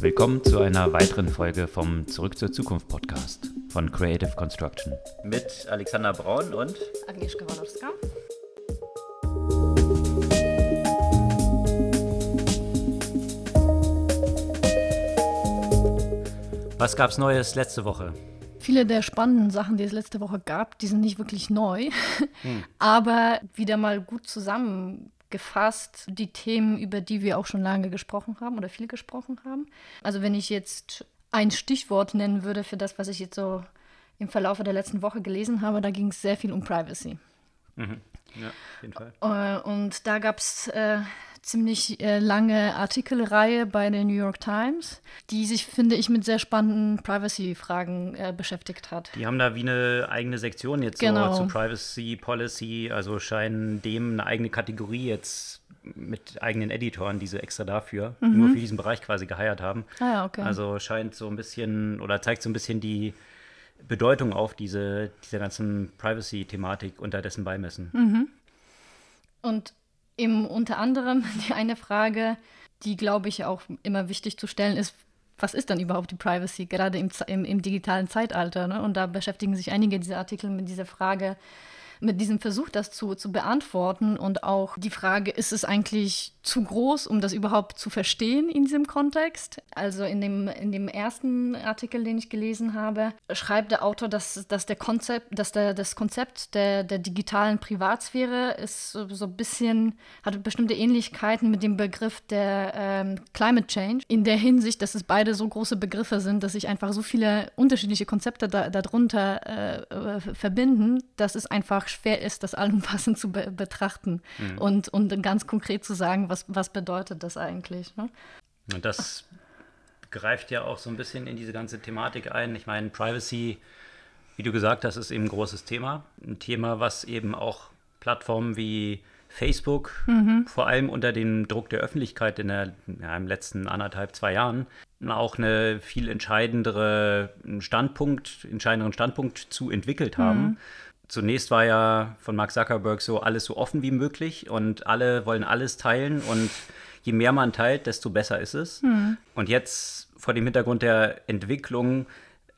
Willkommen zu einer weiteren Folge vom Zurück zur Zukunft Podcast von Creative Construction. Mit Alexander Braun und Agnieszka Walorska. Was gab's Neues letzte Woche? Viele der spannenden Sachen, die es letzte Woche gab, die sind nicht wirklich neu, hm. aber wieder mal gut zusammengefasst die Themen, über die wir auch schon lange gesprochen haben oder viel gesprochen haben. Also wenn ich jetzt ein Stichwort nennen würde für das, was ich jetzt so im Verlauf der letzten Woche gelesen habe, da ging es sehr viel um Privacy. Mhm. Ja, auf jeden Fall. Äh, und da gab es äh, ziemlich äh, lange Artikelreihe bei der New York Times, die sich, finde ich, mit sehr spannenden Privacy-Fragen äh, beschäftigt hat. Die haben da wie eine eigene Sektion jetzt genau. so zu Privacy Policy, also scheinen dem eine eigene Kategorie jetzt mit eigenen Editoren, die sie extra dafür, mhm. nur für diesen Bereich quasi geheiert haben. Ah, ja, okay. Also scheint so ein bisschen oder zeigt so ein bisschen die Bedeutung auf diese, dieser ganzen Privacy-Thematik unterdessen beimessen. Mhm. Und Eben unter anderem die eine Frage, die, glaube ich, auch immer wichtig zu stellen ist, was ist dann überhaupt die Privacy, gerade im, im, im digitalen Zeitalter? Ne? Und da beschäftigen sich einige dieser Artikel mit dieser Frage, mit diesem Versuch, das zu, zu beantworten und auch die Frage, ist es eigentlich zu groß, um das überhaupt zu verstehen in diesem Kontext? Also in dem, in dem ersten Artikel, den ich gelesen habe, schreibt der Autor, dass, dass, der Konzept, dass der, das Konzept der, der digitalen Privatsphäre ist so, ein bisschen, hat bestimmte Ähnlichkeiten mit dem Begriff der ähm, Climate Change, in der Hinsicht, dass es beide so große Begriffe sind, dass sich einfach so viele unterschiedliche Konzepte da, darunter äh, äh verbinden, dass es einfach schwer ist, das allumfassend zu be betrachten mhm. und, und ganz konkret zu sagen, was, was bedeutet das eigentlich. Ne? Und das greift ja auch so ein bisschen in diese ganze Thematik ein. Ich meine, Privacy, wie du gesagt hast, ist eben ein großes Thema. Ein Thema, was eben auch Plattformen wie Facebook, mhm. vor allem unter dem Druck der Öffentlichkeit in der, ja, im letzten anderthalb, zwei Jahren, auch eine viel entscheidendere Standpunkt, entscheidenderen Standpunkt zu entwickelt haben. Mhm zunächst war ja von Mark Zuckerberg so alles so offen wie möglich und alle wollen alles teilen und je mehr man teilt, desto besser ist es. Mhm. Und jetzt vor dem Hintergrund der Entwicklung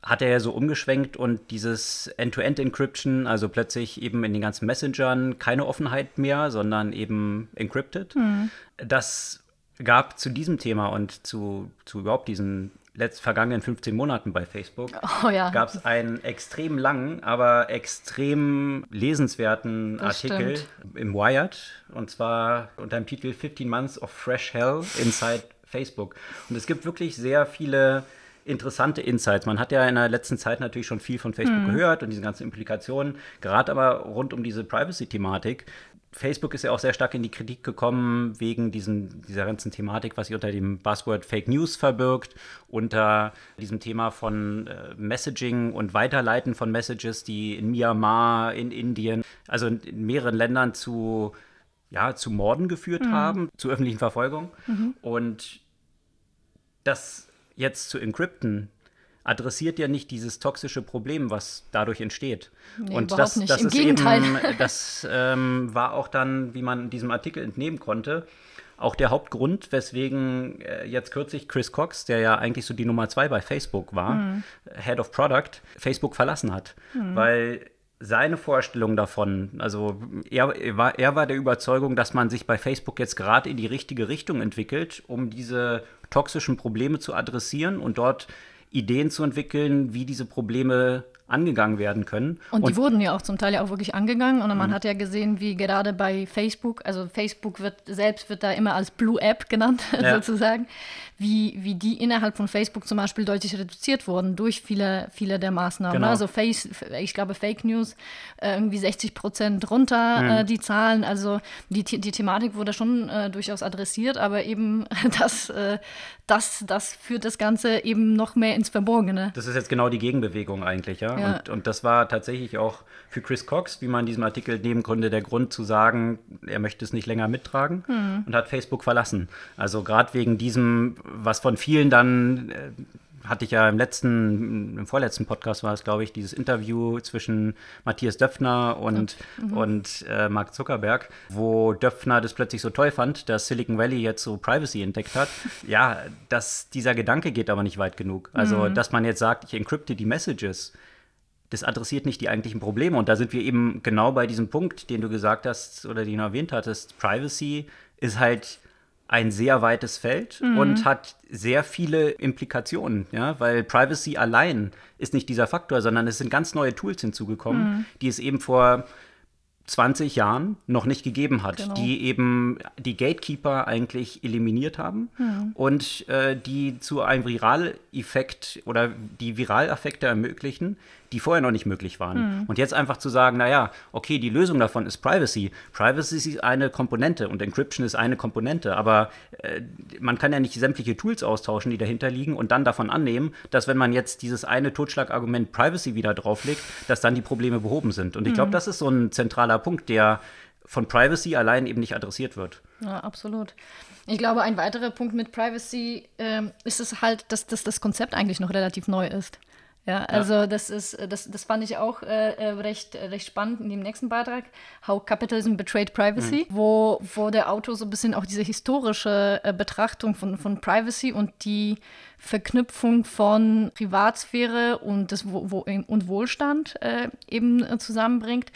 hat er ja so umgeschwenkt und dieses End-to-End-Encryption, also plötzlich eben in den ganzen Messengern keine Offenheit mehr, sondern eben encrypted. Mhm. Das gab zu diesem Thema und zu, zu überhaupt diesen letzt vergangenen 15 Monaten bei Facebook oh, ja. gab es einen extrem langen, aber extrem lesenswerten das Artikel stimmt. im Wired und zwar unter dem Titel 15 Months of Fresh Hell Inside Facebook. Und es gibt wirklich sehr viele interessante Insights. Man hat ja in der letzten Zeit natürlich schon viel von Facebook mhm. gehört und diese ganzen Implikationen, gerade aber rund um diese Privacy-Thematik. Facebook ist ja auch sehr stark in die Kritik gekommen wegen diesen, dieser ganzen Thematik, was sich unter dem Buzzword Fake News verbirgt, unter diesem Thema von äh, Messaging und Weiterleiten von Messages, die in Myanmar, in Indien, also in, in mehreren Ländern zu, ja, zu Morden geführt mhm. haben, zu öffentlichen Verfolgung. Mhm. Und das jetzt zu encrypten, adressiert ja nicht dieses toxische Problem, was dadurch entsteht. Nee, und das, nicht. das Im ist Gegenteil. eben, das ähm, war auch dann, wie man diesem Artikel entnehmen konnte, auch der Hauptgrund, weswegen äh, jetzt kürzlich Chris Cox, der ja eigentlich so die Nummer zwei bei Facebook war, mhm. Head of Product, Facebook verlassen hat. Mhm. Weil seine Vorstellung davon, also er, er, war, er war der Überzeugung, dass man sich bei Facebook jetzt gerade in die richtige Richtung entwickelt, um diese toxischen Probleme zu adressieren und dort Ideen zu entwickeln, wie diese Probleme angegangen werden können. Und, und die wurden ja auch zum Teil ja auch wirklich angegangen. Und man mhm. hat ja gesehen, wie gerade bei Facebook, also Facebook wird selbst wird da immer als Blue App genannt, ja. sozusagen, wie, wie die innerhalb von Facebook zum Beispiel deutlich reduziert wurden durch viele, viele der Maßnahmen. Genau. Also Face, ich glaube Fake News, äh, irgendwie 60 Prozent runter mhm. äh, die Zahlen. Also die, die Thematik wurde schon äh, durchaus adressiert, aber eben das, äh, das, das führt das Ganze eben noch mehr ins Verborgene. Das ist jetzt genau die Gegenbewegung eigentlich, ja. Ja. Und, und das war tatsächlich auch für Chris Cox, wie man in diesem Artikel nehmen konnte, der Grund zu sagen, er möchte es nicht länger mittragen mhm. und hat Facebook verlassen. Also gerade wegen diesem was von vielen dann äh, hatte ich ja im letzten, im vorletzten Podcast war es, glaube ich, dieses Interview zwischen Matthias Döpfner und, mhm. und äh, Mark Zuckerberg, wo Döpfner das plötzlich so toll fand, dass Silicon Valley jetzt so Privacy entdeckt hat. ja, dass dieser Gedanke geht aber nicht weit genug. Also, mhm. dass man jetzt sagt, ich encrypte die Messages, das adressiert nicht die eigentlichen Probleme. Und da sind wir eben genau bei diesem Punkt, den du gesagt hast oder den du erwähnt hattest. Privacy ist halt ein sehr weites Feld mhm. und hat sehr viele Implikationen, ja, weil Privacy allein ist nicht dieser Faktor, sondern es sind ganz neue Tools hinzugekommen, mhm. die es eben vor 20 Jahren noch nicht gegeben hat, genau. die eben die Gatekeeper eigentlich eliminiert haben mhm. und äh, die zu einem Viraleffekt oder die Viraleffekte ermöglichen, die vorher noch nicht möglich waren. Mhm. Und jetzt einfach zu sagen, naja, okay, die Lösung davon ist Privacy. Privacy ist eine Komponente und Encryption ist eine Komponente, aber äh, man kann ja nicht sämtliche Tools austauschen, die dahinter liegen und dann davon annehmen, dass wenn man jetzt dieses eine Totschlagargument Privacy wieder drauflegt, dass dann die Probleme behoben sind. Und ich glaube, mhm. das ist so ein zentraler Punkt, der von Privacy allein eben nicht adressiert wird. Ja, absolut. Ich glaube, ein weiterer Punkt mit Privacy ähm, ist es halt, dass, dass das Konzept eigentlich noch relativ neu ist. Ja, also ja. das ist, das, das fand ich auch äh, äh, recht, recht spannend in dem nächsten Beitrag, How Capitalism Betrayed Privacy, mhm. wo, wo der Autor so ein bisschen auch diese historische äh, Betrachtung von, von Privacy und die Verknüpfung von Privatsphäre und, das, wo, wo, und Wohlstand äh, eben äh, zusammenbringt.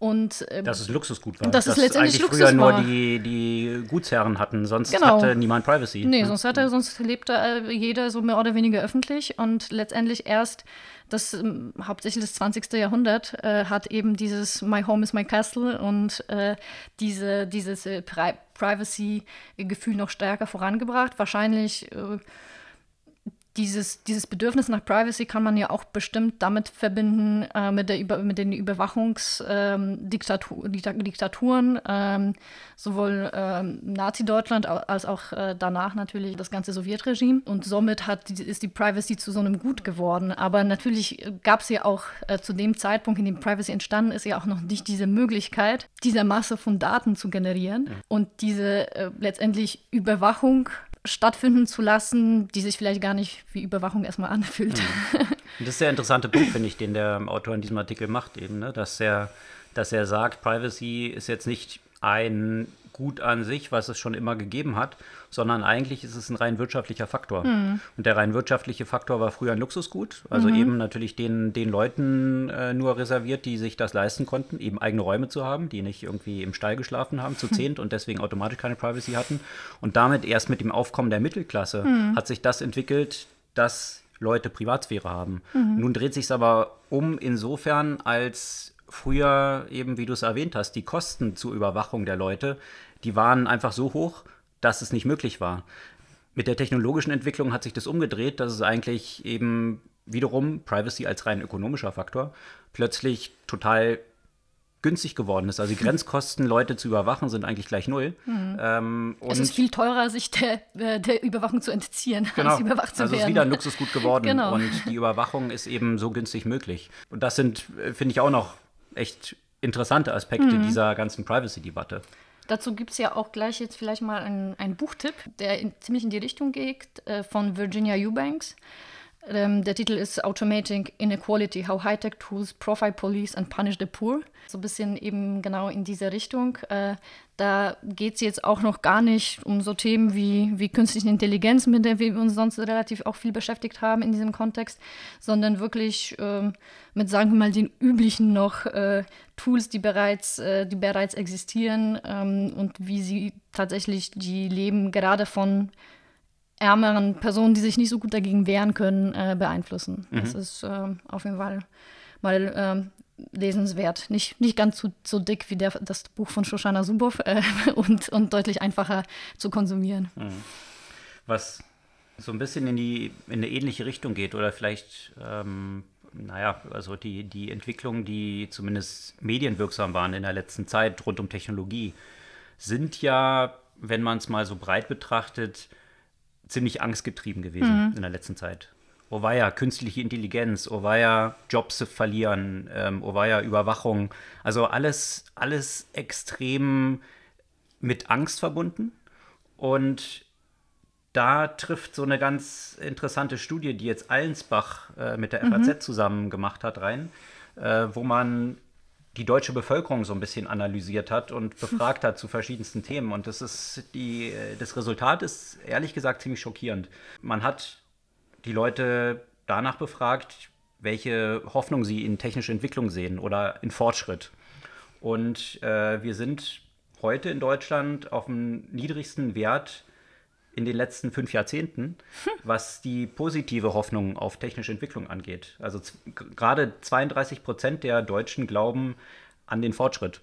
Und, ähm, dass es Luxusgut war. Dass es letztendlich eigentlich Luxus früher nur die, die Gutsherren hatten, sonst genau. hatte niemand Privacy. Nee, sonst, hatte, sonst lebte äh, jeder so mehr oder weniger öffentlich und letztendlich erst das ähm, hauptsächlich das 20. Jahrhundert äh, hat eben dieses My Home is my Castle und äh, diese, dieses äh, Pri Privacy-Gefühl noch stärker vorangebracht. Wahrscheinlich äh, dieses, dieses Bedürfnis nach Privacy kann man ja auch bestimmt damit verbinden, äh, mit, der Über, mit den Überwachungsdiktaturen, ähm, ähm, sowohl ähm, Nazi-Deutschland als auch äh, danach natürlich das ganze Sowjetregime. Und somit hat, ist die Privacy zu so einem Gut geworden. Aber natürlich gab es ja auch äh, zu dem Zeitpunkt, in dem Privacy entstanden ist, ja auch noch nicht diese Möglichkeit, diese Masse von Daten zu generieren und diese äh, letztendlich Überwachung stattfinden zu lassen, die sich vielleicht gar nicht wie Überwachung erstmal anfühlt. Mhm. Das ist der interessante Punkt, finde ich, den der Autor in diesem Artikel macht, eben, ne? dass, er, dass er sagt, Privacy ist jetzt nicht ein Gut an sich, was es schon immer gegeben hat, sondern eigentlich ist es ein rein wirtschaftlicher Faktor. Mhm. Und der rein wirtschaftliche Faktor war früher ein Luxusgut, also mhm. eben natürlich den, den Leuten äh, nur reserviert, die sich das leisten konnten, eben eigene Räume zu haben, die nicht irgendwie im Stall geschlafen haben, zu zehnt und deswegen automatisch keine Privacy hatten. Und damit erst mit dem Aufkommen der Mittelklasse mhm. hat sich das entwickelt, dass Leute Privatsphäre haben. Mhm. Nun dreht sich es aber um insofern, als früher eben, wie du es erwähnt hast, die Kosten zur Überwachung der Leute die waren einfach so hoch, dass es nicht möglich war. Mit der technologischen Entwicklung hat sich das umgedreht, dass es eigentlich eben wiederum Privacy als rein ökonomischer Faktor plötzlich total günstig geworden ist. Also die Grenzkosten, Leute zu überwachen, sind eigentlich gleich null. Mhm. Ähm, es ist viel teurer, sich der, äh, der Überwachung zu entziehen, genau. als überwacht zu also werden. Also es ist wieder ein Luxusgut geworden genau. und die Überwachung ist eben so günstig möglich. Und das sind, äh, finde ich, auch noch echt interessante Aspekte mhm. dieser ganzen Privacy-Debatte. Dazu gibt es ja auch gleich jetzt vielleicht mal einen Buchtipp, der in, ziemlich in die Richtung geht, äh, von Virginia Eubanks. Ähm, der Titel ist Automating Inequality, How Hightech Tools Profile Police and Punish the Poor. So ein bisschen eben genau in diese Richtung. Äh, da geht es jetzt auch noch gar nicht um so Themen wie, wie künstliche Intelligenz, mit der wir uns sonst relativ auch viel beschäftigt haben in diesem Kontext, sondern wirklich ähm, mit, sagen wir mal, den üblichen noch äh, Tools, die bereits, äh, die bereits existieren ähm, und wie sie tatsächlich die Leben gerade von ärmeren Personen, die sich nicht so gut dagegen wehren können, äh, beeinflussen. Mhm. Das ist äh, auf jeden Fall mal äh, lesenswert. Nicht, nicht ganz so, so dick wie der, das Buch von Shoshana Zuboff äh, und, und deutlich einfacher zu konsumieren. Mhm. Was so ein bisschen in die in eine ähnliche Richtung geht oder vielleicht ähm, naja, also die, die Entwicklungen, die zumindest medienwirksam waren in der letzten Zeit rund um Technologie, sind ja, wenn man es mal so breit betrachtet, ziemlich angstgetrieben gewesen mhm. in der letzten Zeit. Oh ja künstliche Intelligenz, oh ja Jobs verlieren, ähm, oh ja Überwachung. Also alles, alles extrem mit Angst verbunden. Und da trifft so eine ganz interessante Studie, die jetzt Allensbach äh, mit der FAZ mhm. zusammen gemacht hat, rein, äh, wo man die deutsche Bevölkerung so ein bisschen analysiert hat und befragt hat zu verschiedensten Themen. Und das ist die, das Resultat ist ehrlich gesagt ziemlich schockierend. Man hat die Leute danach befragt, welche Hoffnung sie in technische Entwicklung sehen oder in Fortschritt. Und äh, wir sind heute in Deutschland auf dem niedrigsten Wert in den letzten fünf Jahrzehnten, was die positive Hoffnung auf technische Entwicklung angeht. Also gerade 32 Prozent der Deutschen glauben an den Fortschritt.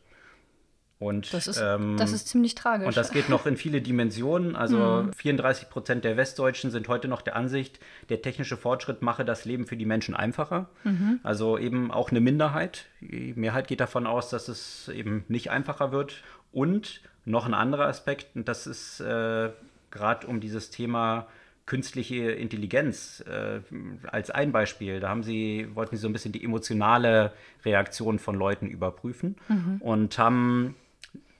Und, das, ist, ähm, das ist ziemlich tragisch. Und das geht noch in viele Dimensionen. Also mhm. 34 Prozent der Westdeutschen sind heute noch der Ansicht, der technische Fortschritt mache das Leben für die Menschen einfacher. Mhm. Also eben auch eine Minderheit. Die Mehrheit geht davon aus, dass es eben nicht einfacher wird. Und noch ein anderer Aspekt, und das ist äh, gerade um dieses Thema künstliche Intelligenz äh, als ein Beispiel. Da haben sie, wollten sie so ein bisschen die emotionale Reaktion von Leuten überprüfen mhm. und haben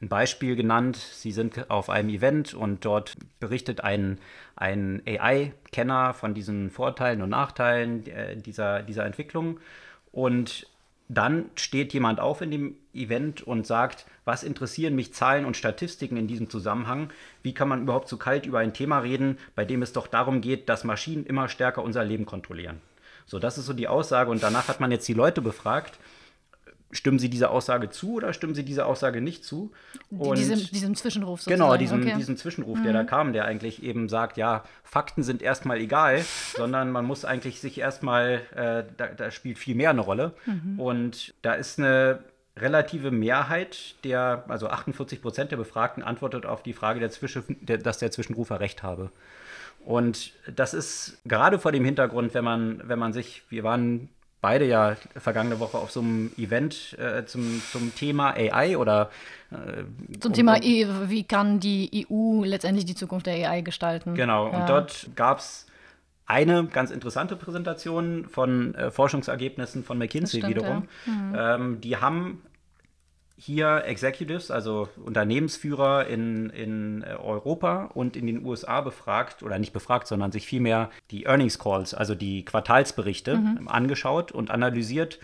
ein Beispiel genannt. Sie sind auf einem Event und dort berichtet ein, ein AI-Kenner von diesen Vorteilen und Nachteilen äh, dieser, dieser Entwicklung. Und dann steht jemand auf in dem Event und sagt, was interessieren mich Zahlen und Statistiken in diesem Zusammenhang? Wie kann man überhaupt so kalt über ein Thema reden, bei dem es doch darum geht, dass Maschinen immer stärker unser Leben kontrollieren? So, das ist so die Aussage und danach hat man jetzt die Leute befragt stimmen Sie dieser Aussage zu oder stimmen Sie dieser Aussage nicht zu? Und diesem, diesem Zwischenruf sozusagen. Genau, diesem, okay. diesem Zwischenruf, mhm. der da mhm. kam, der eigentlich eben sagt, ja, Fakten sind erstmal egal, sondern man muss eigentlich sich erstmal, äh, da, da, spielt viel mehr eine Rolle. Mhm. Und da ist eine relative Mehrheit der, also 48 Prozent der Befragten antwortet auf die Frage, der Zwischen, der, dass der Zwischenrufer recht habe. Und das ist gerade vor dem Hintergrund, wenn man, wenn man sich, wir waren beide ja vergangene Woche auf so einem Event äh, zum, zum Thema AI oder äh, zum Thema, e wie kann die EU letztendlich die Zukunft der AI gestalten. Genau, ja. und dort gab es eine ganz interessante Präsentation von äh, Forschungsergebnissen von McKinsey stimmt, wiederum. Ja. Mhm. Ähm, die haben hier Executives, also Unternehmensführer in, in äh, Europa und in den USA befragt, oder nicht befragt, sondern sich vielmehr die Earnings Calls, also die Quartalsberichte, mhm. angeschaut und analysiert,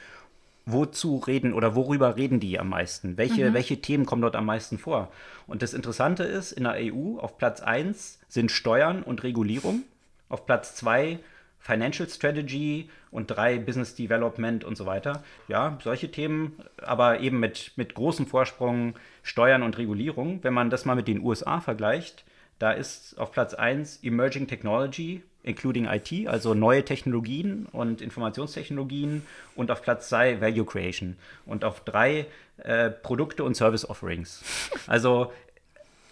wozu reden oder worüber reden die am meisten? Welche, mhm. welche Themen kommen dort am meisten vor? Und das Interessante ist, in der EU auf Platz 1 sind Steuern und Regulierung, auf Platz 2 Financial Strategy und drei Business Development und so weiter. Ja, solche Themen, aber eben mit, mit großem Vorsprung Steuern und Regulierung. Wenn man das mal mit den USA vergleicht, da ist auf Platz 1 Emerging Technology, including IT, also neue Technologien und Informationstechnologien und auf Platz 2 Value Creation und auf 3 äh, Produkte und Service Offerings. Also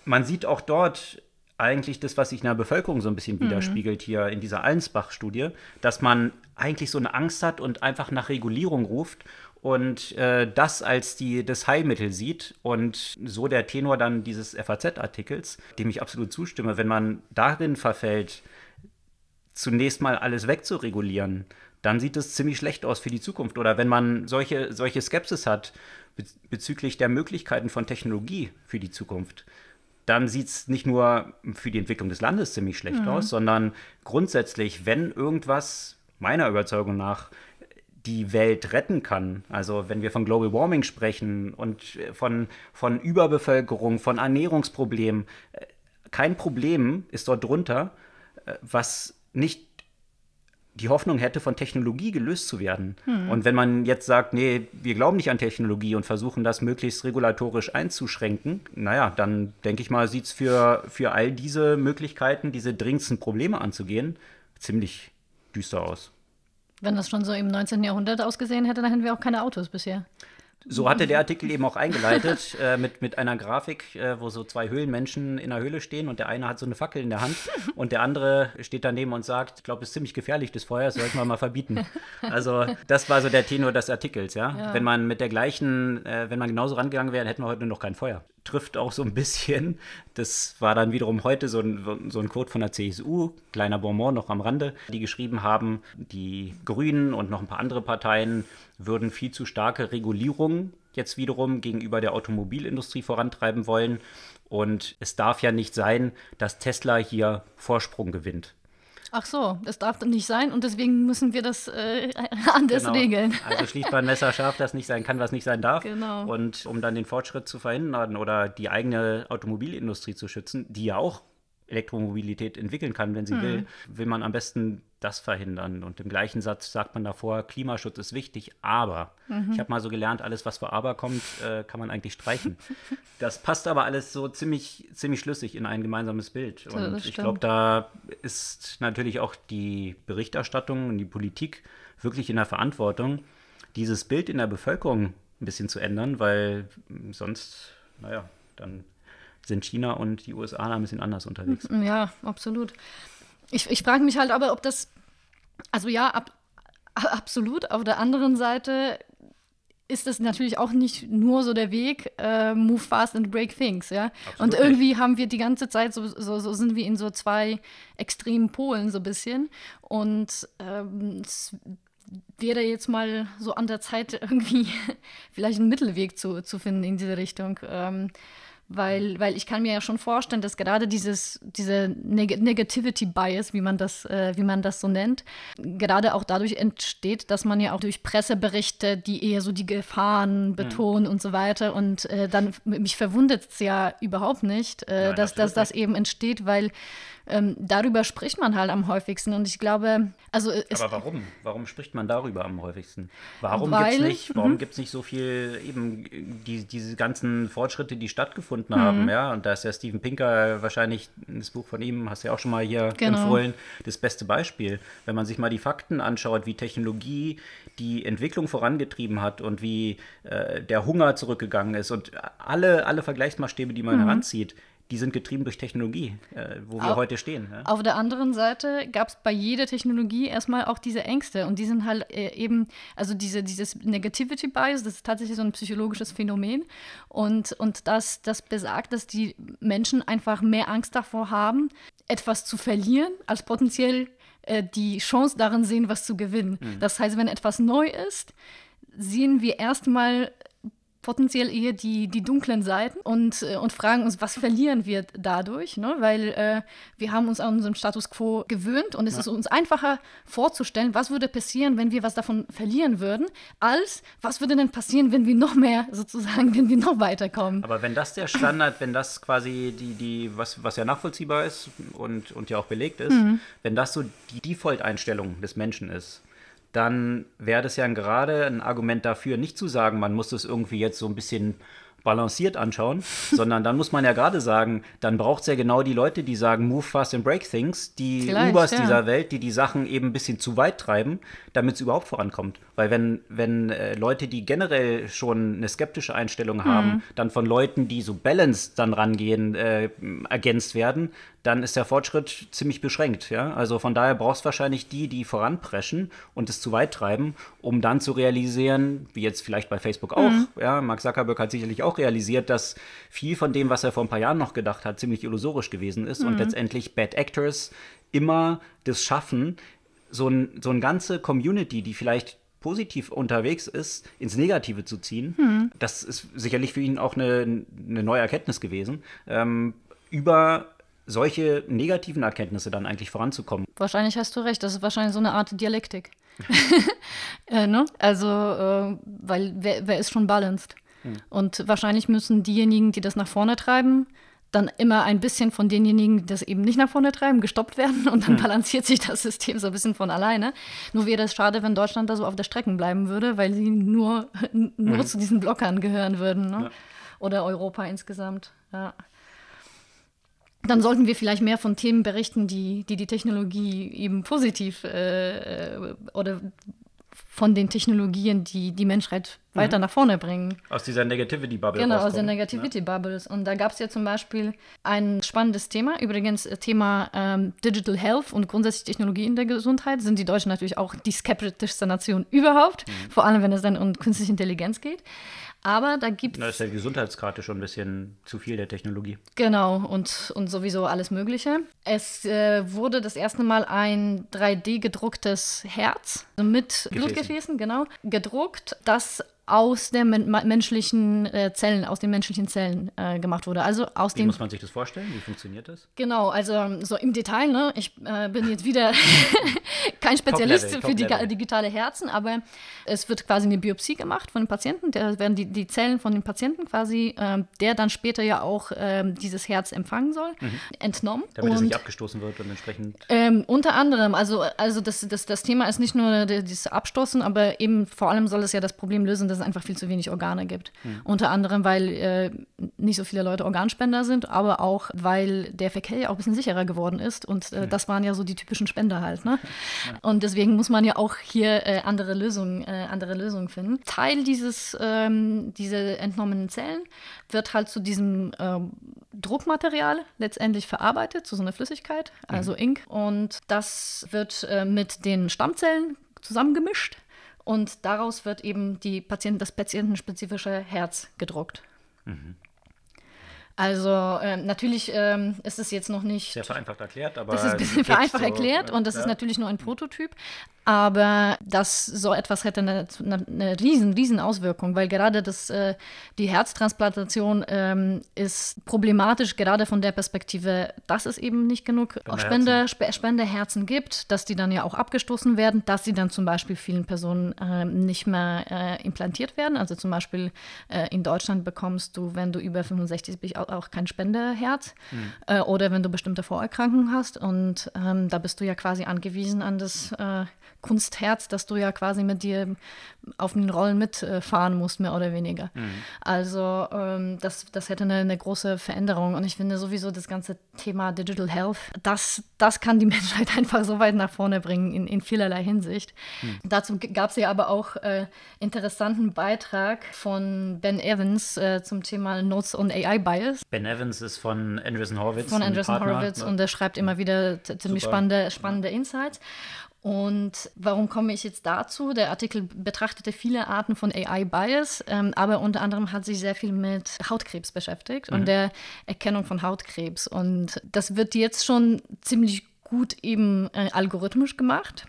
man sieht auch dort eigentlich das, was sich in der Bevölkerung so ein bisschen mhm. widerspiegelt hier in dieser Allensbach-Studie, dass man eigentlich so eine Angst hat und einfach nach Regulierung ruft und äh, das als die, das Heilmittel sieht. Und so der Tenor dann dieses FAZ-Artikels, dem ich absolut zustimme, wenn man darin verfällt, zunächst mal alles wegzuregulieren, dann sieht es ziemlich schlecht aus für die Zukunft. Oder wenn man solche, solche Skepsis hat bezüglich der Möglichkeiten von Technologie für die Zukunft, dann sieht es nicht nur für die Entwicklung des Landes ziemlich schlecht mhm. aus, sondern grundsätzlich, wenn irgendwas meiner Überzeugung nach die Welt retten kann. Also wenn wir von Global Warming sprechen und von, von Überbevölkerung, von Ernährungsproblemen, äh, kein Problem ist dort drunter, äh, was nicht die Hoffnung hätte, von Technologie gelöst zu werden. Hm. Und wenn man jetzt sagt, nee, wir glauben nicht an Technologie und versuchen das möglichst regulatorisch einzuschränken, naja, dann denke ich mal, sieht es für, für all diese Möglichkeiten, diese dringendsten Probleme anzugehen, ziemlich düster aus. Wenn das schon so im 19. Jahrhundert ausgesehen hätte, dann hätten wir auch keine Autos bisher. So hatte der Artikel eben auch eingeleitet äh, mit, mit einer Grafik, äh, wo so zwei Höhlenmenschen in der Höhle stehen und der eine hat so eine Fackel in der Hand und der andere steht daneben und sagt, ich glaube, es ist ziemlich gefährlich, das Feuer, das sollten wir mal verbieten. Also das war so der Tenor des Artikels, ja. ja. Wenn man mit der gleichen, äh, wenn man genauso rangegangen wäre, hätten wir heute noch kein Feuer. Trifft auch so ein bisschen, das war dann wiederum heute so ein, so ein Code von der CSU, kleiner Bonbon noch am Rande, die geschrieben haben, die Grünen und noch ein paar andere Parteien würden viel zu starke Regulierungen jetzt wiederum gegenüber der Automobilindustrie vorantreiben wollen Und es darf ja nicht sein, dass Tesla hier Vorsprung gewinnt. Ach so, das darf dann nicht sein und deswegen müssen wir das äh, anders Genau. regeln. Also schließt man Messer scharf, das nicht sein kann, was nicht sein darf. Genau. Und um dann den Fortschritt zu verhindern oder die eigene Automobilindustrie zu schützen, die ja auch Elektromobilität entwickeln kann, wenn sie Mhm. will, will man am besten das verhindern. Und im gleichen Satz sagt man davor, Klimaschutz ist wichtig, aber. Mhm. Ich habe mal so gelernt, alles, was vor aber kommt, äh, kann man eigentlich streichen. Das passt aber alles so ziemlich, ziemlich schlüssig in ein gemeinsames Bild. das Und ich glaube, da ist natürlich auch die Berichterstattung und die Politik wirklich in der Verantwortung, dieses Bild in der Bevölkerung ein bisschen zu ändern, weil sonst, naja, dann sind China und die USA da ein bisschen anders unterwegs. Ja, absolut. Ich, ich frage mich halt aber, ob das, also ja, ab, absolut. Auf der anderen Seite ist das natürlich auch nicht nur so der Weg, äh, move fast and break things, ja. Absolut und nicht. irgendwie haben wir die ganze Zeit, so, so, so sind wir in so zwei extremen Polen so ein bisschen. Und ähm, es wäre jetzt mal so an der Zeit, irgendwie vielleicht einen Mittelweg zu, zu finden in diese Richtung. Ähm, weil, weil ich kann mir ja schon vorstellen, dass gerade dieses, diese Neg Negativity Bias, wie man, das, äh, wie man das so nennt, gerade auch dadurch entsteht, dass man ja auch durch Presseberichte, die eher so die Gefahren betonen und so weiter. Und äh, dann, mich verwundert es ja überhaupt nicht, äh, Nein, dass, dass das eben entsteht, weil ähm, darüber spricht man halt am häufigsten. Und ich glaube, also es, Aber warum? Warum spricht man darüber am häufigsten? Warum gibt es nicht, warum mhm. gibt's nicht so viel eben die, diese ganzen Fortschritte, die stattgefunden Mhm. haben, ja? Und da ist ja Steven Pinker wahrscheinlich, das Buch von ihm, hast du ja auch schon mal hier Genau. empfohlen, das beste Beispiel. Wenn man sich mal die Fakten anschaut, wie Technologie die Entwicklung vorangetrieben hat und wie äh, der Hunger zurückgegangen ist und alle, alle Vergleichsmaßstäbe, die man Mhm. heranzieht, die sind getrieben durch Technologie, äh, wo wir Au- heute stehen. Ja? Auf der anderen Seite gab es bei jeder Technologie erstmal auch diese Ängste und die sind halt äh, eben, also diese, dieses Negativity Bias, das ist tatsächlich so ein psychologisches Phänomen und, und das, das besagt, dass die Menschen einfach mehr Angst davor haben, etwas zu verlieren, als potenziell äh, die Chance darin sehen, was zu gewinnen. Das heißt, wenn etwas neu ist, sehen wir erstmal potenziell eher die, die dunklen Seiten und, äh, und fragen uns, was verlieren wir dadurch, ne? weil äh, wir haben uns an unserem Status quo gewöhnt und es ist uns einfacher vorzustellen, was würde passieren, wenn wir was davon verlieren würden, als was würde denn passieren, wenn wir noch mehr sozusagen, wenn wir noch weiterkommen. Aber wenn das der Standard, wenn das quasi die, die was, was ja nachvollziehbar ist und, und ja auch belegt ist, Mhm. wenn das so die Default-Einstellung des Menschen ist, dann wäre das ja gerade ein Argument dafür, nicht zu sagen, man muss das irgendwie jetzt so ein bisschen balanciert anschauen, sondern dann muss man ja gerade sagen, dann braucht es ja genau die Leute, die sagen, move fast and break things, die Vielleicht, Ubers ja. dieser Welt, die die Sachen eben ein bisschen zu weit treiben, damit es überhaupt vorankommt. Weil wenn, wenn äh, Leute, die generell schon eine skeptische Einstellung haben, dann von Leuten, die so balanced dann rangehen, äh, ergänzt werden, dann ist der Fortschritt ziemlich beschränkt. Ja? Also von daher brauchst du wahrscheinlich die, die voranpreschen und es zu weit treiben, um dann zu realisieren, wie jetzt vielleicht bei Facebook auch, ja, Mark Zuckerberg hat sicherlich auch realisiert, dass viel von dem, was er vor ein paar Jahren noch gedacht hat, ziemlich illusorisch gewesen ist und letztendlich Bad Actors immer das schaffen, so, ein, so eine ganze Community, die vielleicht positiv unterwegs ist, ins Negative zu ziehen. Das ist sicherlich für ihn auch eine, eine neue Erkenntnis gewesen, ähm, über solche negativen Erkenntnisse dann eigentlich voranzukommen. Wahrscheinlich hast du recht, das ist wahrscheinlich so eine Art Dialektik. äh, ne? Also, äh, weil wer, wer ist schon balanced? Und wahrscheinlich müssen diejenigen, die das nach vorne treiben, dann immer ein bisschen von denjenigen, die das eben nicht nach vorne treiben, gestoppt werden und dann balanciert sich das System so ein bisschen von alleine. Nur wäre es schade, wenn Deutschland da so auf der Strecke bleiben würde, weil sie nur, nur zu diesen Blockern gehören würden. Ne? Ja. Oder Europa insgesamt. Ja. Dann sollten wir vielleicht mehr von Themen berichten, die die, die Technologie eben positiv äh, oder von den Technologien, die die Menschheit weiter nach vorne bringen. Aus dieser Negativity-Bubble Genau, aus rauskommen, den Negativity Bubbles. Und da gab es ja zum Beispiel ein spannendes Thema, übrigens äh, Thema ähm, Digital Health und grundsätzlich Technologie in der Gesundheit. Sind die Deutschen natürlich auch die skeptischste Nation überhaupt, vor allem wenn es dann um künstliche Intelligenz geht. Aber da gibt Da ist der Gesundheitskarte schon ein bisschen zu viel der Technologie. Genau, und, und sowieso alles Mögliche. Es äh, wurde das erste Mal ein 3D gedrucktes Herz mit Gefäßen. Blutgefäßen, genau, gedruckt, das aus den men menschlichen äh, Zellen, aus den menschlichen Zellen äh, gemacht wurde. Also aus Wie den muss man sich das vorstellen? Wie funktioniert das? Genau, also ähm, so im Detail, ne? Ich äh, bin jetzt wieder kein Spezialist für die digitale Herzen, aber es wird quasi eine Biopsie gemacht von dem Patienten. Da werden die, die Zellen von dem Patienten quasi, ähm, der dann später ja auch ähm, dieses Herz empfangen soll, entnommen. Mhm. Damit es und nicht abgestoßen wird und entsprechend. ähm, unter anderem, also, also das, das, das Thema ist nicht nur dieses Abstoßen, aber eben vor allem soll es ja das Problem lösen, dass es einfach viel zu wenig Organe gibt. Unter anderem, weil äh, nicht so viele Leute Organspender sind, aber auch, weil der Verkehr ja auch ein bisschen sicherer geworden ist. Und äh, das waren ja so die typischen Spender halt. Ne? Und deswegen muss man ja auch hier äh, andere, Lösungen, äh, andere Lösungen finden. Teil dieses, ähm, dieser entnommenen Zellen wird halt zu diesem ähm, Druckmaterial letztendlich verarbeitet, zu so einer Flüssigkeit, also Ink. Und das wird äh, mit den Stammzellen zusammengemischt und daraus wird eben die Patient, das patientenspezifische Herz gedruckt. Also äh, natürlich ähm, ist es jetzt noch nicht Sehr vereinfacht erklärt, aber. das ist ein bisschen vereinfacht so, erklärt äh, und das ja. ist natürlich nur ein Prototyp. Aber das so etwas hätte eine, eine, riesen, riesen Auswirkung, weil gerade das, äh, die Herztransplantation ähm, ist problematisch, gerade von der Perspektive, dass es eben nicht genug Spende, Spe Spenderherzen gibt, dass die dann ja auch abgestoßen werden, dass sie dann zum Beispiel vielen Personen ähm, nicht mehr äh, implantiert werden. Also zum Beispiel äh, in Deutschland bekommst du, wenn du über 65 bist, auch, kein Spenderherz äh, oder wenn du bestimmte Vorerkrankungen hast. Und ähm, da bist du ja quasi angewiesen an das äh, Kunstherz, das du ja quasi mit dir auf den Rollen mitfahren musst, mehr oder weniger. Also ähm, das, das hätte eine, eine große Veränderung. Und ich finde sowieso das ganze Thema Digital Health, das, das kann die Menschheit einfach so weit nach vorne bringen in, in vielerlei Hinsicht. Dazu gab es ja aber auch äh, interessanten Beitrag von Ben Evans äh, zum Thema Notes on AI Bias Ben Evans ist von Andreessen Horowitz. von Andreessen Horowitz ne? und er schreibt immer wieder ziemlich Super. spannende, spannende Insights. Und warum komme ich jetzt dazu? Der Artikel betrachtete viele Arten von AI-Bias, ähm, aber unter anderem hat sich sehr viel mit Hautkrebs beschäftigt und der Erkennung von Hautkrebs. Und das wird jetzt schon ziemlich gut eben äh, algorithmisch gemacht.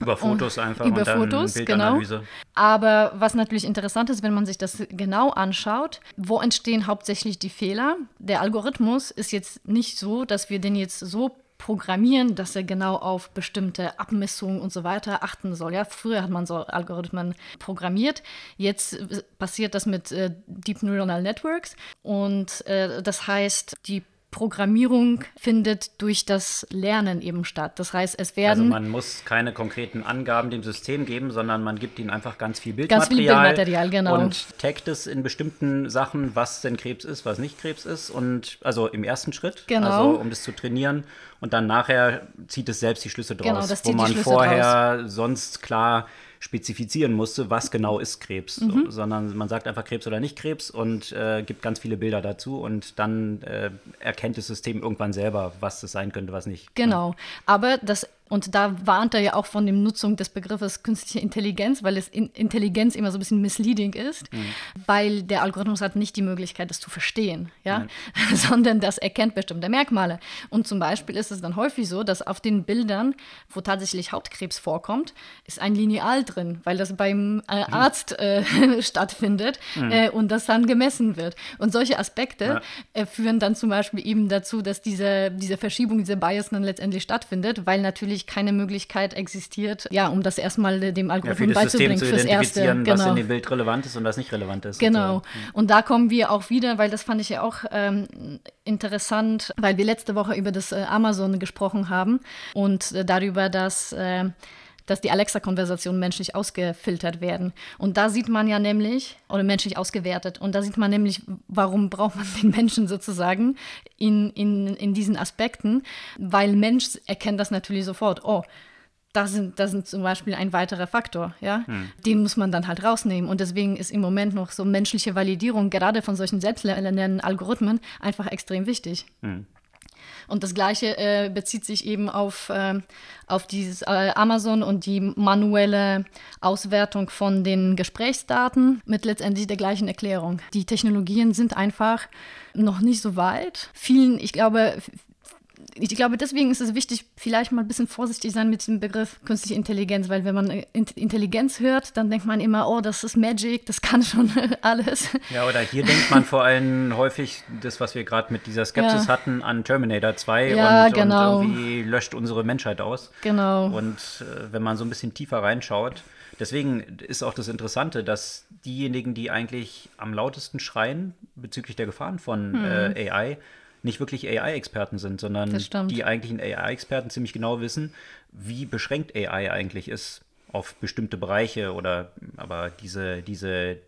Über Fotos einfach über und dann Fotos, genau. Bildanalyse. Aber was natürlich interessant ist, wenn man sich das genau anschaut, wo entstehen hauptsächlich die Fehler? Der Algorithmus ist jetzt nicht so, dass wir den jetzt so programmieren, dass er genau auf bestimmte Abmessungen und so weiter achten soll. Ja, früher hat man so Algorithmen programmiert. Jetzt äh, passiert das mit äh, Deep Neural Networks und äh, das heißt, die Programmierung findet durch das Lernen eben statt. Das heißt, es Also werden man muss keine konkreten Angaben dem System geben, sondern man gibt ihnen einfach ganz viel Ganz Bildmaterial. viel Bildmaterial, genau. Und taggt es in bestimmten Sachen, was denn Krebs ist, was nicht Krebs ist. Und also im ersten Schritt, Genau. also um das zu trainieren. Und dann nachher zieht es selbst die Schlüsse draus, Genau, das wo man vorher sonst klar spezifizieren musste, was genau ist Krebs, Mhm. so, sondern man sagt einfach Krebs oder nicht Krebs und äh, gibt ganz viele Bilder dazu und dann äh, erkennt das System irgendwann selber, was das sein könnte, was nicht. Genau. Aber das, und da warnt er ja auch von der Nutzung des Begriffes künstliche Intelligenz, weil es in Intelligenz immer so ein bisschen misleading ist, weil der Algorithmus hat nicht die Möglichkeit, das zu verstehen, ja, sondern das erkennt bestimmte Merkmale. Und zum Beispiel ist es dann häufig so, dass auf den Bildern, wo tatsächlich Hautkrebs vorkommt, ist ein Lineal drin, weil das beim äh, Arzt äh, stattfindet äh, und das dann gemessen wird. Und solche Aspekte Ja. äh, führen dann zum Beispiel eben dazu, dass diese, diese Verschiebung, diese Bias dann letztendlich stattfindet, weil natürlich keine Möglichkeit existiert, ja, um das erstmal äh, dem Ja, Algorithmus System beizubringen, zu fürs Erste. identifizieren, was in Genau. dem Bild relevant ist und was nicht relevant ist. Genau. Und Und da kommen wir auch wieder, weil das fand ich ja auch ähm, interessant, weil wir letzte Woche über das äh, Amazon gesprochen haben und äh, darüber, dass, äh, dass die Alexa-Konversationen menschlich ausgefiltert werden. Und da sieht man ja nämlich, oder menschlich ausgewertet, und da sieht man nämlich, warum braucht man den Menschen sozusagen in, in, in diesen Aspekten, weil Mensch erkennt das natürlich sofort. Oh, das sind, das sind zum Beispiel ein weiterer Faktor, ja. Den muss man dann halt rausnehmen. Und deswegen ist im Moment noch so menschliche Validierung, gerade von solchen selbstlernenden Algorithmen, einfach extrem wichtig. Und das Gleiche äh, bezieht sich eben auf, ähm, auf dieses äh, Amazon und die manuelle Auswertung von den Gesprächsdaten mit letztendlich der gleichen Erklärung. Die Technologien sind einfach noch nicht so weit. Vielen, ich glaube, ich glaube, deswegen ist es wichtig, vielleicht mal ein bisschen vorsichtig sein mit dem Begriff künstliche Intelligenz, weil wenn man Intelligenz hört, dann denkt man immer, oh, das ist Magic, das kann schon alles. Ja, oder hier denkt man vor allem häufig, das, was wir gerade mit dieser Skepsis ja. hatten, an Terminator 2 ja, und, genau. und irgendwie löscht unsere Menschheit aus. Genau. Und äh, wenn man so ein bisschen tiefer reinschaut, deswegen ist auch das Interessante, dass diejenigen, die eigentlich am lautesten schreien bezüglich der Gefahren von mhm. äh, AI, nicht wirklich AI-Experten sind, sondern die eigentlichen AI-Experten ziemlich genau wissen, wie beschränkt AI eigentlich ist auf bestimmte Bereiche oder aber diese, diese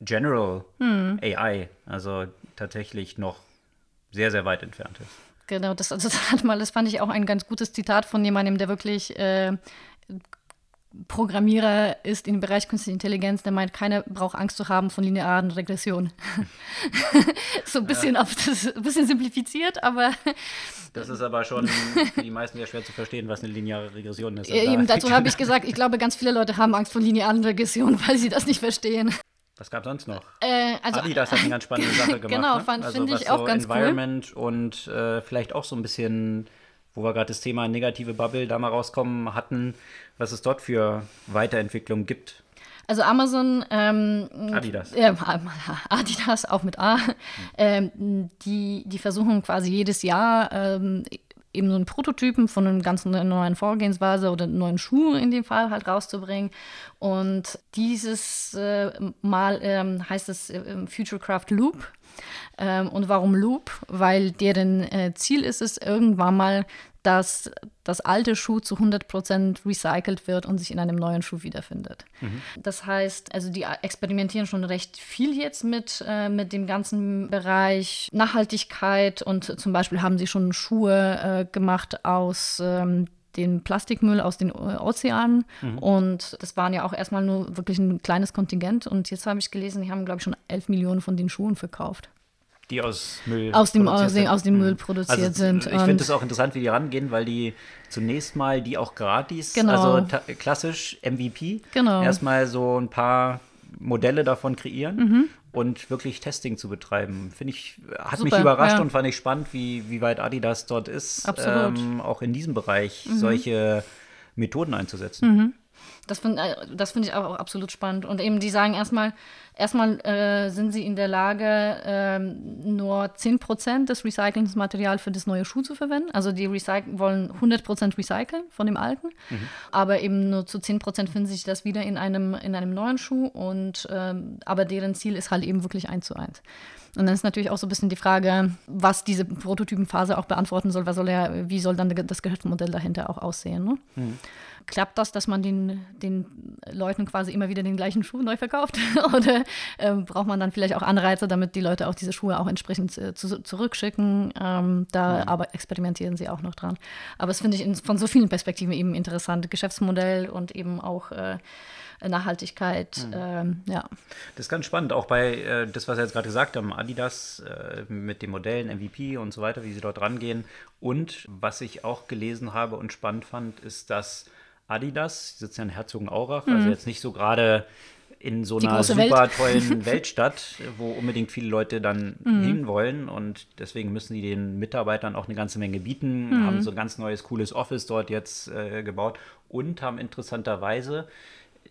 General hm. AI, also tatsächlich noch sehr, sehr weit entfernt ist. Genau, das, also das, hat mal, das fand ich auch ein ganz gutes Zitat von jemandem, der wirklich äh, Programmierer ist im Bereich Künstliche Intelligenz, der meint, keiner braucht Angst zu haben von linearen Regressionen. so ein bisschen, ja. das, ein bisschen simplifiziert, aber. Das ist aber schon für die meisten ja schwer zu verstehen, was eine lineare Regression ist. Also Eben, dazu habe ich gesagt, ich glaube, ganz viele Leute haben Angst vor linearen Regressionen, weil sie das nicht verstehen. Was gab es sonst noch? Äh, also, Adidas hat eine ganz spannende Sache gemacht. genau, ne? also, finde ich auch so ganz Environment cool. und äh, vielleicht auch so ein bisschen wo wir gerade das Thema negative Bubble da mal rauskommen hatten, was es dort für Weiterentwicklungen gibt. Also Amazon, ähm, Adidas. Äh, Adidas, auch mit A, ähm, die, die versuchen quasi jedes Jahr ähm, eben so einen Prototypen von einem ganz neuen Vorgehensweise oder neuen Schuh in dem Fall halt rauszubringen. Und dieses äh, Mal ähm, heißt es äh, Futurecraft Loop. Ähm, und warum Loop? Weil deren äh, Ziel ist es, irgendwann mal, dass das alte Schuh zu 100% recycelt wird und sich in einem neuen Schuh wiederfindet. Mhm. Das heißt, also die experimentieren schon recht viel jetzt mit, äh, mit dem ganzen Bereich Nachhaltigkeit und zum Beispiel haben sie schon Schuhe äh, gemacht aus ähm, den Plastikmüll aus den Ozeanen. Mhm. Und das waren ja auch erstmal nur wirklich ein kleines Kontingent. Und jetzt habe ich gelesen, die haben, glaube ich, schon 11 Millionen von den Schuhen verkauft die aus Müll aus dem, aus dem, aus dem Müll mhm. produziert also, sind. Ich finde es auch interessant, wie die rangehen, weil die zunächst mal die auch gratis, genau. also klassisch MVP, genau. erstmal so ein paar Modelle davon kreieren mhm. und wirklich Testing zu betreiben. Finde ich, hat Super, mich überrascht ja. und fand ich spannend, wie, wie weit Adidas dort ist, ähm, auch in diesem Bereich mhm. solche Methoden einzusetzen. Mhm. Das finde äh, das find ich auch absolut spannend. Und eben, die sagen erstmal, erstmal äh, sind sie in der Lage, äh, nur 10% des Recyclingsmaterials für das neue Schuh zu verwenden. Also die wollen 100% recyceln von dem alten, mhm. aber eben nur zu 10% finden sich das wieder in einem, in einem neuen Schuh. Und, ähm, aber deren Ziel ist halt eben wirklich eins zu eins. Und dann ist natürlich auch so ein bisschen die Frage, was diese Prototypenphase auch beantworten soll. Was soll er, wie soll dann das Geschäftsmodell dahinter auch aussehen? Ne? Mhm. Klappt das, dass man den, den Leuten quasi immer wieder den gleichen Schuh neu verkauft? Oder äh, braucht man dann vielleicht auch Anreize, damit die Leute auch diese Schuhe auch entsprechend äh, zu, zurückschicken? Ähm, da mhm. aber experimentieren sie auch noch dran. Aber das finde ich in, von so vielen Perspektiven eben interessant. Geschäftsmodell und eben auch äh, Nachhaltigkeit. Mhm. Ähm, ja. Das ist ganz spannend, auch bei äh, das, was wir jetzt gerade gesagt haben, Adidas äh, mit den Modellen, MVP und so weiter, wie sie dort rangehen. Und was ich auch gelesen habe und spannend fand, ist, dass Adidas, die sitzt ja in Herzogenaurach, mhm. also jetzt nicht so gerade in so einer super Welt. tollen Weltstadt, wo unbedingt viele Leute dann mhm. hinwollen und deswegen müssen die den Mitarbeitern auch eine ganze Menge bieten, mhm. haben so ein ganz neues, cooles Office dort jetzt äh, gebaut und haben interessanterweise,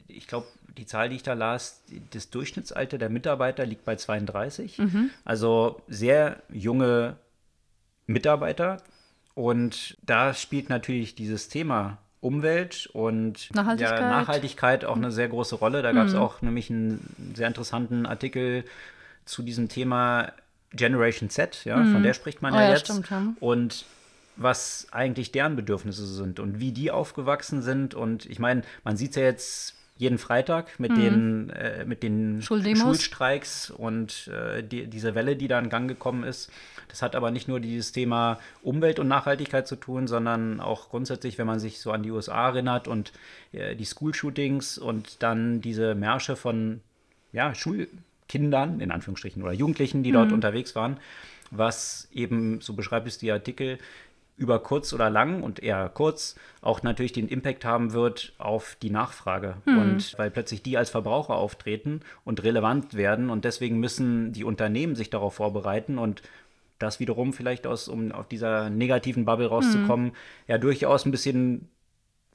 ich glaube, die Zahl, die ich da las, das Durchschnittsalter der Mitarbeiter liegt bei 32. Mhm. Also sehr junge Mitarbeiter. Und da spielt natürlich dieses Thema Umwelt und Nachhaltigkeit, ja, Nachhaltigkeit auch eine sehr große Rolle. Da gab es mhm. auch nämlich einen sehr interessanten Artikel zu diesem Thema Generation Z, ja, mhm. von der spricht man oh, ja, ja, jetzt. Stimmt, ja. Und was eigentlich deren Bedürfnisse sind und wie die aufgewachsen sind. Und ich meine, man sieht es ja jetzt jeden Freitag mit mhm. den, äh, mit den Schulstreiks und äh, die, diese Welle, die da in Gang gekommen ist. Das hat aber nicht nur dieses Thema Umwelt und Nachhaltigkeit zu tun, sondern auch grundsätzlich, wenn man sich so an die USA erinnert und äh, die School-Shootings und dann diese Märsche von ja, Schulkindern, in Anführungsstrichen, oder Jugendlichen, die mhm. dort unterwegs waren, was eben, so beschreibt es die Artikel, über kurz oder lang und eher kurz auch natürlich den Impact haben wird auf die Nachfrage. Mhm. Und weil plötzlich die als Verbraucher auftreten und relevant werden und deswegen müssen die Unternehmen sich darauf vorbereiten und das wiederum vielleicht aus, um auf dieser negativen Bubble rauszukommen, mhm. ja durchaus ein bisschen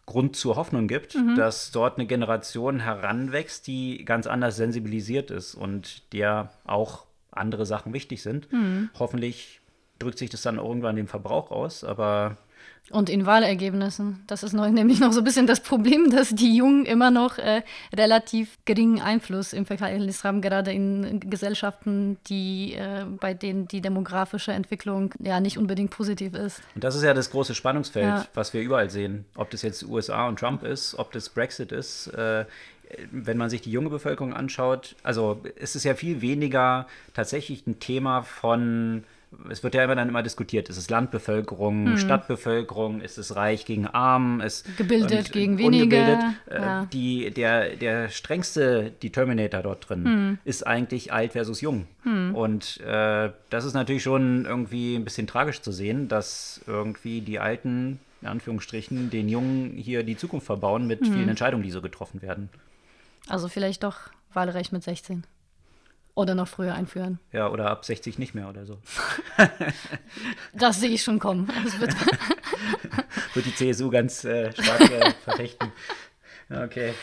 Grund zur Hoffnung gibt, mhm. dass dort eine Generation heranwächst, die ganz anders sensibilisiert ist und der auch andere Sachen wichtig sind. Mhm. Hoffentlich drückt sich das dann irgendwann dem Verbrauch aus, aber und in Wahlergebnissen. Das ist noch, nämlich noch so ein bisschen das Problem, dass die Jungen immer noch äh, relativ geringen Einfluss im Verhältnis haben, gerade in Gesellschaften, die, äh, bei denen die demografische Entwicklung ja nicht unbedingt positiv ist. Und das ist ja das große Spannungsfeld, ja. was wir überall sehen. Ob das jetzt USA und Trump ist, ob das Brexit ist. Äh, wenn man sich die junge Bevölkerung anschaut, also ist es ja viel weniger tatsächlich ein Thema von es wird ja immer dann immer diskutiert, ist es Landbevölkerung, hm. Stadtbevölkerung, ist es reich gegen arm, ist gebildet gegen weniger. Äh, ja. die, der, der strengste Determinator dort drin hm. ist eigentlich alt versus jung. Hm. Und äh, das ist natürlich schon irgendwie ein bisschen tragisch zu sehen, dass irgendwie die Alten, in Anführungsstrichen, den Jungen hier die Zukunft verbauen mit hm. vielen Entscheidungen, die so getroffen werden. Also vielleicht doch Wahlrecht mit 16. Oder noch früher einführen. Ja, oder ab 60 nicht mehr oder so. das sehe ich schon kommen. wird, wird die CSU ganz äh, stark äh, verfechten. Okay.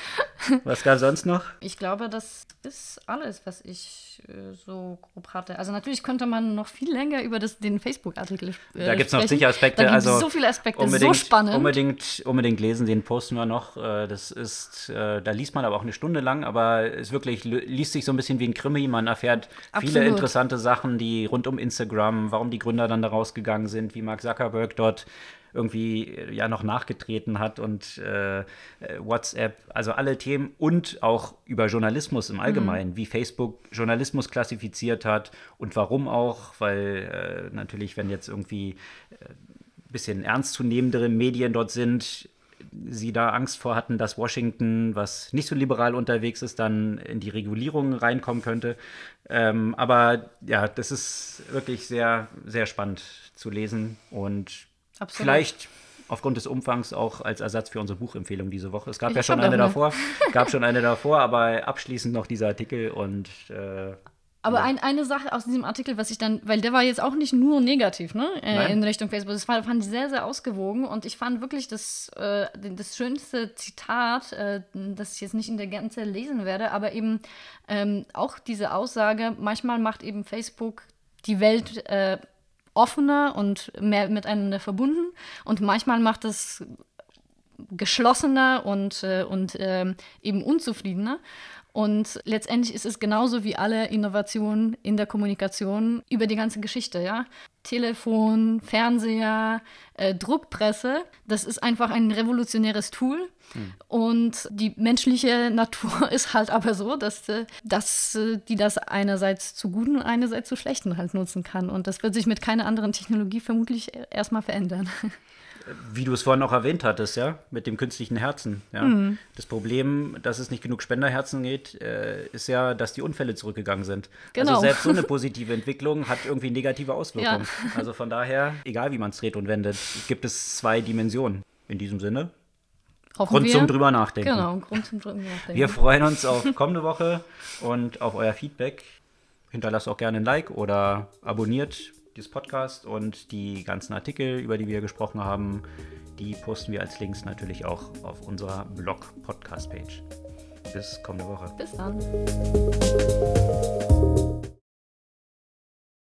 Was gab es sonst noch? Ich glaube, das ist alles, was ich äh, so grob hatte. Also natürlich könnte man noch viel länger über das, den Facebook-Artikel äh, Da gibt es noch sicher Aspekte. Da also so viele Aspekte, so spannend. Unbedingt, unbedingt lesen, den posten wir noch. Äh, das ist, äh, da liest man aber auch eine Stunde lang, aber es wirklich liest sich so ein bisschen wie ein Krimi. Man erfährt Absolut. viele interessante Sachen, die rund um Instagram, warum die Gründer dann da rausgegangen sind, wie Mark Zuckerberg dort irgendwie äh, ja noch nachgetreten hat und äh, äh, WhatsApp, also alle Themen und auch über Journalismus im Allgemeinen, mhm. wie Facebook Journalismus klassifiziert hat und warum auch, weil äh, natürlich, wenn jetzt irgendwie äh, bisschen ernstzunehmendere Medien dort sind, sie da Angst vor hatten, dass Washington, was nicht so liberal unterwegs ist, dann in die Regulierung reinkommen könnte. Ähm, aber ja, das ist wirklich sehr, sehr spannend zu lesen und Absolut. Vielleicht aufgrund des Umfangs auch als Ersatz für unsere Buchempfehlung diese Woche. Es gab ich ja schon eine davor, gab schon eine davor, aber abschließend noch dieser Artikel und äh, aber ja. ein, eine Sache aus diesem Artikel, was ich dann, weil der war jetzt auch nicht nur negativ, ne, äh, in Richtung Facebook. Das war, fand ich sehr, sehr ausgewogen und ich fand wirklich das, äh, das schönste Zitat, äh, das ich jetzt nicht in der Gänze lesen werde, aber eben ähm, auch diese Aussage, manchmal macht eben Facebook die Welt äh, offener und mehr miteinander verbunden. Und manchmal macht es geschlossener und, äh, und äh, eben unzufriedener. Und letztendlich ist es genauso wie alle Innovationen in der Kommunikation über die ganze Geschichte, ja. Telefon, Fernseher, äh, Druckpresse, das ist einfach ein revolutionäres Tool. Hm. Und die menschliche Natur ist halt aber so, dass, äh, dass äh, die das einerseits zu guten und einerseits zu schlechten halt nutzen kann. Und das wird sich mit keiner anderen Technologie vermutlich erstmal verändern. wie du es vorhin auch erwähnt hattest, ja, mit dem künstlichen Herzen. Ja. Mhm. Das Problem, dass es nicht genug Spenderherzen geht, äh, ist ja, dass die Unfälle zurückgegangen sind. Also genau. Also selbst so eine positive Entwicklung hat irgendwie negative Auswirkungen. Ja. Also von daher, egal wie man es dreht und wendet, gibt es zwei Dimensionen. In diesem Sinne. Hoffen Grund wir. zum drüber nachdenken. Genau, Grund zum drüber nachdenken. Wir freuen uns auf kommende Woche und auf euer Feedback. Hinterlasst auch gerne ein Like oder abonniert dieses Podcast und die ganzen Artikel, über die wir gesprochen haben, die posten wir als Links natürlich auch auf unserer Blog-Podcast-Page. Bis kommende Woche. Bis dann.